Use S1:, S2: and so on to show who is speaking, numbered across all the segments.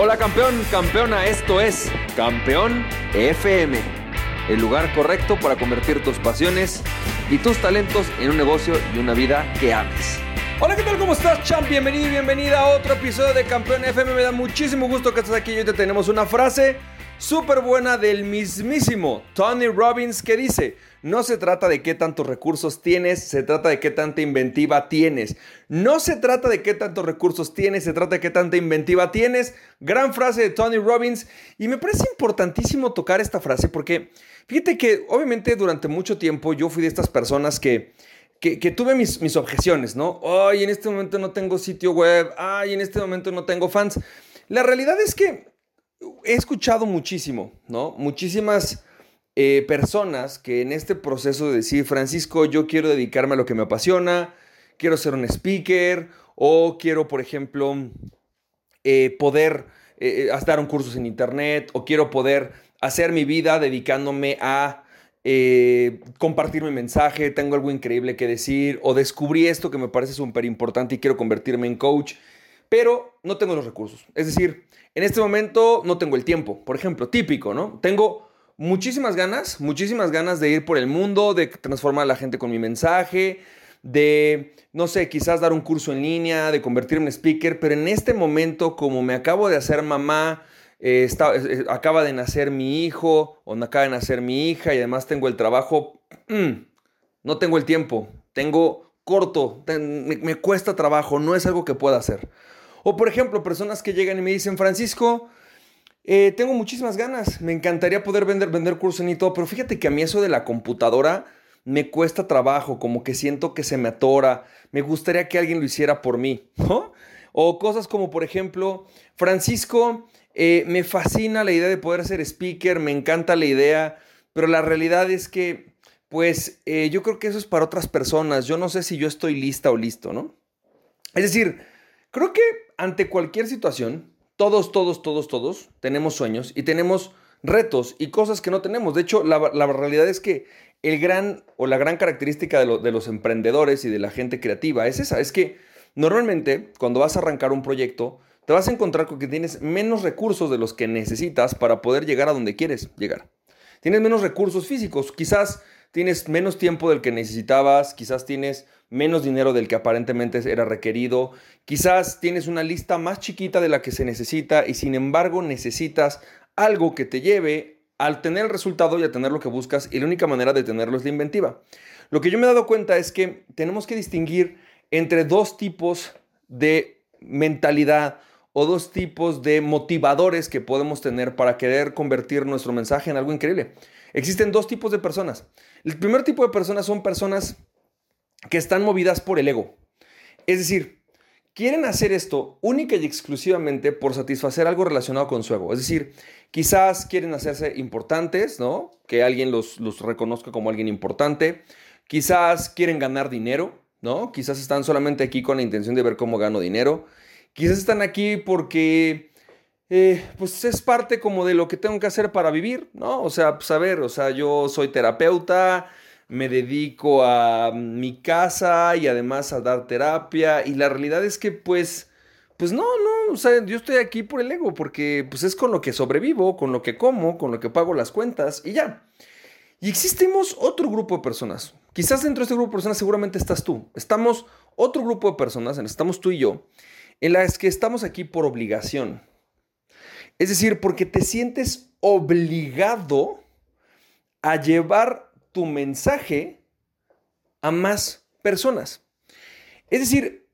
S1: Hola campeón, campeona, esto es Campeón FM, el lugar correcto para convertir tus pasiones y tus talentos en un negocio y una vida que ames. Hola, ¿qué tal? ¿Cómo estás, champ? Bienvenido y bienvenida a otro episodio de Campeón FM. Me da muchísimo gusto que estés aquí y hoy te tenemos una frase súper buena del mismísimo Tony Robbins que dice, no se trata de qué tantos recursos tienes, se trata de qué tanta inventiva tienes. No se trata de qué tantos recursos tienes, se trata de qué tanta inventiva tienes. Gran frase de Tony Robbins y me parece importantísimo tocar esta frase porque fíjate que obviamente durante mucho tiempo yo fui de estas personas que... Que, tuve mis, mis objeciones, ¿no? Ay, en este momento no tengo sitio web, ay, en este momento no tengo fans. La realidad es que he escuchado muchísimo, ¿no? Muchísimas eh, personas que en este proceso de decir, Francisco, yo quiero dedicarme a lo que me apasiona, quiero ser un speaker o quiero, por ejemplo, eh, poder eh, dar un curso en internet o quiero poder hacer mi vida dedicándome a compartir mi mensaje, tengo algo increíble que decir o descubrí esto que me parece súper importante y quiero convertirme en coach pero no tengo los recursos. Es decir, en este momento no tengo el tiempo. Por ejemplo, típico, ¿no? Tengo muchísimas ganas, muchísimas ganas de ir por el mundo, de transformar a la gente con mi mensaje, de, no sé, quizás dar un curso en línea, de convertirme en speaker, pero en este momento, como me acabo de hacer mamá, eh, está, acaba de nacer mi hijo o acaba de nacer mi hija y además tengo el trabajo, mm, no tengo el tiempo, tengo corto, me cuesta trabajo, no es algo que pueda hacer. O por ejemplo, personas que llegan y me dicen, Francisco, eh, tengo muchísimas ganas, me encantaría poder vender, vender cursos y todo, pero fíjate que a mí eso de la computadora me cuesta trabajo, como que siento que se me atora, me gustaría que alguien lo hiciera por mí, O cosas como, por ejemplo, Francisco, eh, me fascina la idea de poder ser speaker, me encanta la idea, pero la realidad es que, pues, eh, yo creo que eso es para otras personas, yo no sé si yo estoy lista o listo, ¿no? Es decir, creo que ante cualquier situación, todos, todos, todos, todos tenemos sueños y tenemos retos y cosas que no tenemos. De hecho, la, realidad es que el gran o la gran característica de, de, los emprendedores y de la gente creativa es esa, es que normalmente cuando vas a arrancar un proyecto, te vas a encontrar con que tienes menos recursos de los que necesitas para poder llegar a donde quieres llegar. Tienes menos recursos físicos, quizás tienes menos tiempo del que necesitabas, quizás tienes menos dinero del que aparentemente era requerido, quizás tienes una lista más chiquita de la que se necesita y sin embargo necesitas algo que te lleve al tener el resultado y a tener lo que buscas y la única manera de tenerlo es la inventiva. Lo que yo me he dado cuenta es que tenemos que distinguir entre dos tipos de mentalidad o dos tipos de motivadores que podemos tener para querer convertir nuestro mensaje en algo increíble. Existen dos tipos de personas. El primer tipo de personas son personas que están movidas por el ego. Es decir, quieren hacer esto única y exclusivamente por satisfacer algo relacionado con su ego. Es decir, quizás quieren hacerse importantes, ¿no? Que alguien los, los reconozca como alguien importante. Quizás quieren ganar dinero, ¿no? Quizás están solamente aquí con la intención de ver cómo gano dinero. Quizás están aquí porque eh, pues es parte como de lo que tengo que hacer para vivir, ¿no? O sea, pues a o sea, yo soy terapeuta, me dedico a mi casa y además a dar terapia y la realidad es que pues, pues no, no, o sea, yo estoy aquí por el ego porque pues es con lo que sobrevivo, con lo que como, con lo que pago las cuentas y ya. Y existimos otro grupo de personas. Quizás dentro de este grupo de personas seguramente estás tú. Estamos otro grupo de personas, estamos tú y yo, en las que estamos aquí por obligación. Es decir, porque te sientes obligado a llevar tu mensaje a más personas. Es decir,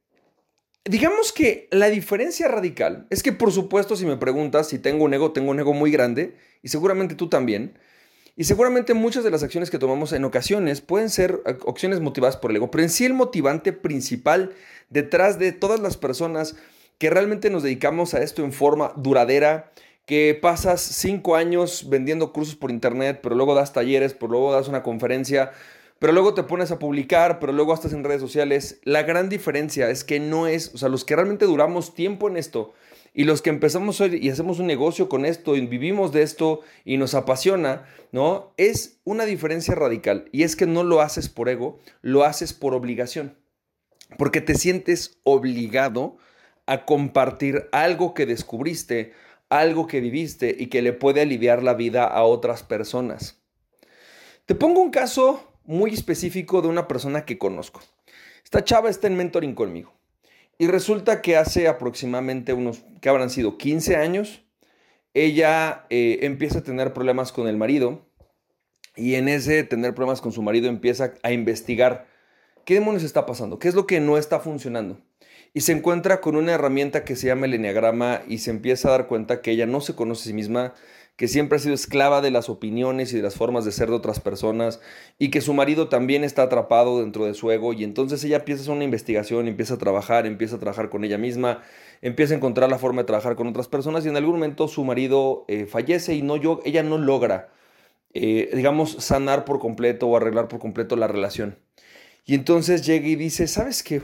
S1: digamos que la diferencia radical es que, por supuesto, si me preguntas si tengo un ego, tengo un ego muy grande, y seguramente tú también. Y seguramente muchas de las acciones que tomamos en ocasiones pueden ser acciones motivadas por el ego, pero en sí el motivante principal detrás de todas las personas que realmente nos dedicamos a esto en forma duradera, que pasas cinco años vendiendo cursos por internet, pero luego das talleres, pero luego das una conferencia, pero luego te pones a publicar, pero luego estás en redes sociales. La gran diferencia es que no es, o sea, los que realmente duramos tiempo en esto y los que empezamos hoy y hacemos un negocio con esto y vivimos de esto y nos apasiona, ¿no? Es una diferencia radical y es que no lo haces por ego, lo haces por obligación. Porque te sientes obligado a compartir algo que descubriste, algo que viviste y que le puede aliviar la vida a otras personas. Te pongo un caso muy específico de una persona que conozco. Esta chava está en mentoring conmigo. Y resulta que hace aproximadamente unos, que habrán sido 15 años, ella eh, empieza a tener problemas con el marido y en ese tener problemas con su marido empieza a investigar qué demonios está pasando, qué es lo que no está funcionando. Y se encuentra con una herramienta que se llama el enneagrama y se empieza a dar cuenta que ella no se conoce a sí misma, que siempre ha sido esclava de las opiniones y de las formas de ser de otras personas y que su marido también está atrapado dentro de su ego y entonces ella empieza a hacer una investigación, empieza a trabajar, empieza a trabajar con ella misma, empieza a encontrar la forma de trabajar con otras personas y en algún momento su marido eh, fallece y no yo, ella no logra, eh, digamos, sanar por completo o arreglar por completo la relación. Y entonces llega y dice, ¿sabes qué?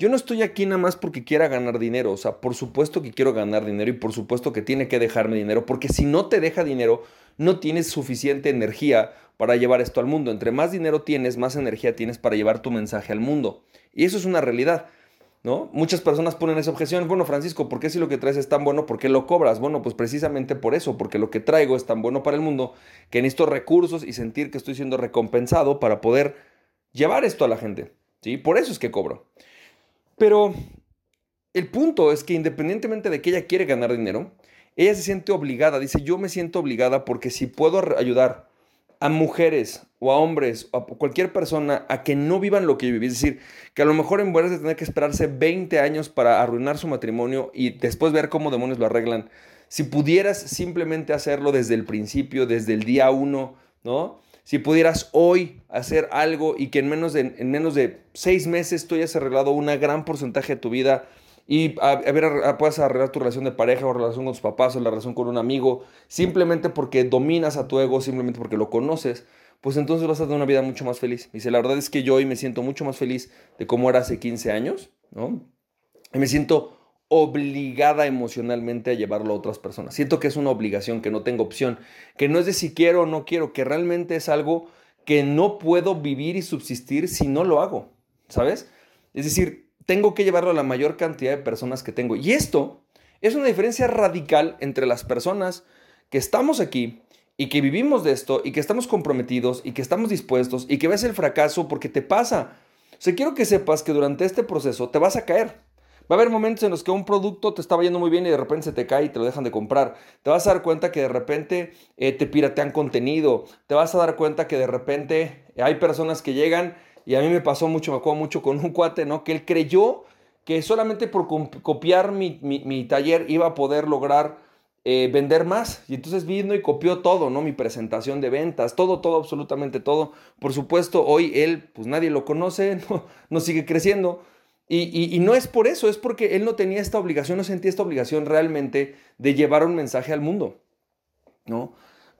S1: Yo no estoy aquí nada más porque quiera ganar dinero, o sea, por supuesto que quiero ganar dinero y por supuesto que tiene que dejarme dinero, porque si no te deja dinero, no tienes suficiente energía para llevar esto al mundo. Entre más dinero tienes, más energía tienes para llevar tu mensaje al mundo. Y eso es una realidad. ¿No? Muchas personas ponen esa objeción, bueno Francisco, ¿por qué si lo que traes es tan bueno, por qué lo cobras? Bueno, pues precisamente por eso, porque lo que traigo es tan bueno para el mundo que necesito recursos y sentir que estoy siendo recompensado para poder llevar esto a la gente, ¿sí? Por eso es que cobro. Pero el punto es que independientemente de que ella quiere ganar dinero, ella se siente obligada, dice, yo me siento obligada porque si puedo ayudar a mujeres o a hombres o a cualquier persona a que no vivan lo que yo viví, es decir, que a lo mejor en vez de tener que esperarse 20 años para arruinar su matrimonio y después ver cómo demonios lo arreglan, si pudieras simplemente hacerlo desde el principio, desde el día uno, ¿no? Si pudieras hoy hacer algo y que en menos de, en menos de seis meses tú hayas arreglado un gran porcentaje de tu vida y a, ver, puedas arreglar tu relación de pareja o relación con tus papás o la relación con un amigo, simplemente porque dominas a tu ego, simplemente porque lo conoces, pues entonces vas a tener una vida mucho más feliz. Dice, la verdad es que yo hoy me siento mucho más feliz de cómo era hace 15 años, ¿no? Y me siento obligada emocionalmente a llevarlo a otras personas. Siento que es una obligación, que no tengo opción, que no es de si quiero o no quiero, que realmente es algo que no puedo vivir y subsistir si no lo hago, ¿sabes? Es decir, tengo que llevarlo a la mayor cantidad de personas que tengo. Y esto es una diferencia radical entre las personas que estamos aquí y que vivimos de esto y que estamos comprometidos y que estamos dispuestos y que ves el fracaso porque te pasa. O sea, quiero que sepas que durante este proceso te vas a caer. Va a haber momentos en los que un producto te estaba yendo muy bien y de repente se te cae y te lo dejan de comprar. Te vas a dar cuenta que de repente eh, te piratean contenido. Te vas a dar cuenta que de repente hay personas que llegan y a mí me pasó mucho, me acuerdo mucho con un cuate, ¿no? Que él creyó que solamente por copiar mi, taller iba a poder lograr eh, vender más. Y entonces vino y copió todo, ¿no? Mi presentación de ventas, todo, todo, absolutamente todo. Por supuesto, hoy él, pues nadie lo conoce, no, no sigue creciendo. Y, no es por eso, es porque él no tenía esta obligación, no sentía esta obligación realmente de llevar un mensaje al mundo, ¿no?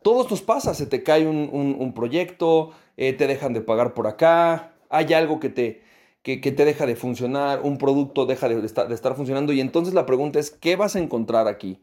S1: Todos nos pasa, se te cae un, proyecto, eh, te dejan de pagar por acá, hay algo que te, que, te deja de funcionar, un producto deja de estar, de estar funcionando y entonces la pregunta es, ¿qué vas a encontrar aquí?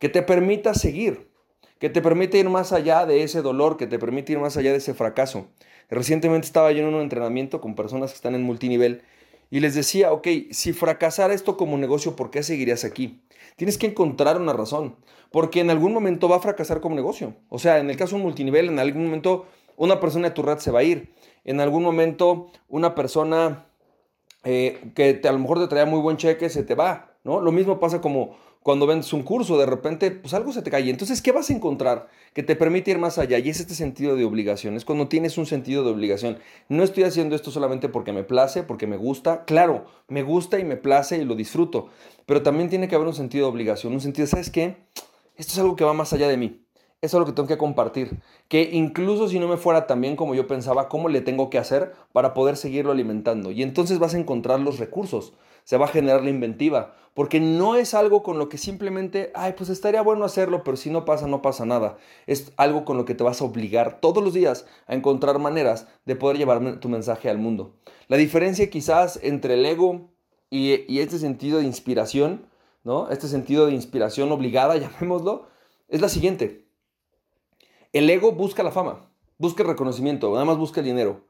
S1: Que te permita seguir, que te permita ir más allá de ese dolor, que te permita ir más allá de ese fracaso. Recientemente estaba yo en un entrenamiento con personas que están en multinivel y les decía, ok, si fracasara esto como negocio, ¿por qué seguirías aquí? Tienes que encontrar una razón, porque en algún momento va a fracasar como negocio. O sea, en el caso de un multinivel, en algún momento una persona de tu red se va a ir. En algún momento una persona eh, que a lo mejor te traía muy buen cheque se te va, ¿no? Lo mismo pasa como cuando vendes un curso, de repente, pues algo se te cae. Entonces, ¿qué vas a encontrar que te permite ir más allá? Y es este sentido de obligación. Es cuando tienes un sentido de obligación. No estoy haciendo esto solamente porque me place, porque me gusta. Claro, me gusta y me place y lo disfruto. Pero también tiene que haber un sentido de obligación. Un sentido, ¿sabes qué? Esto es algo que va más allá de mí. Eso es lo que tengo que compartir. Que incluso si no me fuera tan bien como yo pensaba, ¿cómo le tengo que hacer para poder seguirlo alimentando? Y entonces vas a encontrar los recursos se va a generar la inventiva, porque no es algo con lo que simplemente, ay, pues estaría bueno hacerlo, pero si no pasa, no pasa nada. Es algo con lo que te vas a obligar todos los días a encontrar maneras de poder llevar tu mensaje al mundo. La diferencia quizás entre el ego y, este sentido de inspiración, ¿no? Este sentido de inspiración obligada, llamémoslo, es la siguiente. El ego busca la fama, busca el reconocimiento, nada más busca el dinero.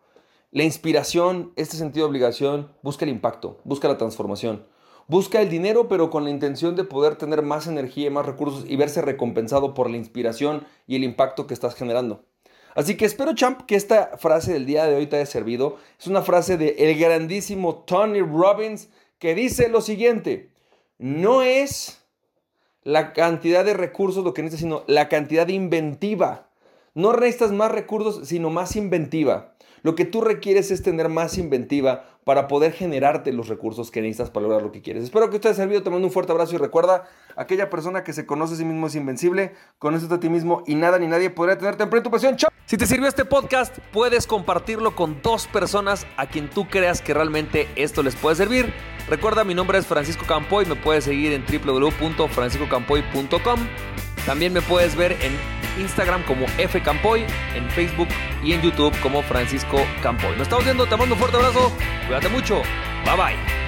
S1: La inspiración, este sentido de obligación, busca el impacto, busca la transformación. Busca el dinero, pero con la intención de poder tener más energía y más recursos y verse recompensado por la inspiración y el impacto que estás generando. Así que espero, champ, que esta frase del día de hoy te haya servido. Es una frase de el grandísimo Tony Robbins que dice lo siguiente: No es la cantidad de recursos lo que necesitas, sino la cantidad inventiva. No necesitas más recursos, sino más inventiva. Lo que tú requieres es tener más inventiva para poder generarte los recursos que necesitas para lograr lo que quieres. Espero que te haya servido, te mando un fuerte abrazo y recuerda, aquella persona que se conoce a sí mismo es invencible, conoce a ti mismo y nada ni nadie podrá tenerte en tu pasión. ¡Chao! Si te sirvió este podcast, puedes compartirlo con dos personas a quien tú creas que realmente esto les puede servir. Recuerda, mi nombre es Francisco Campoy, me puedes seguir en www.franciscocampoy.com. También me puedes ver en Instagram como F Campoy, en Facebook y en YouTube como Francisco Campoy. Nos estamos viendo, te mando un fuerte abrazo, cuídate mucho, bye bye.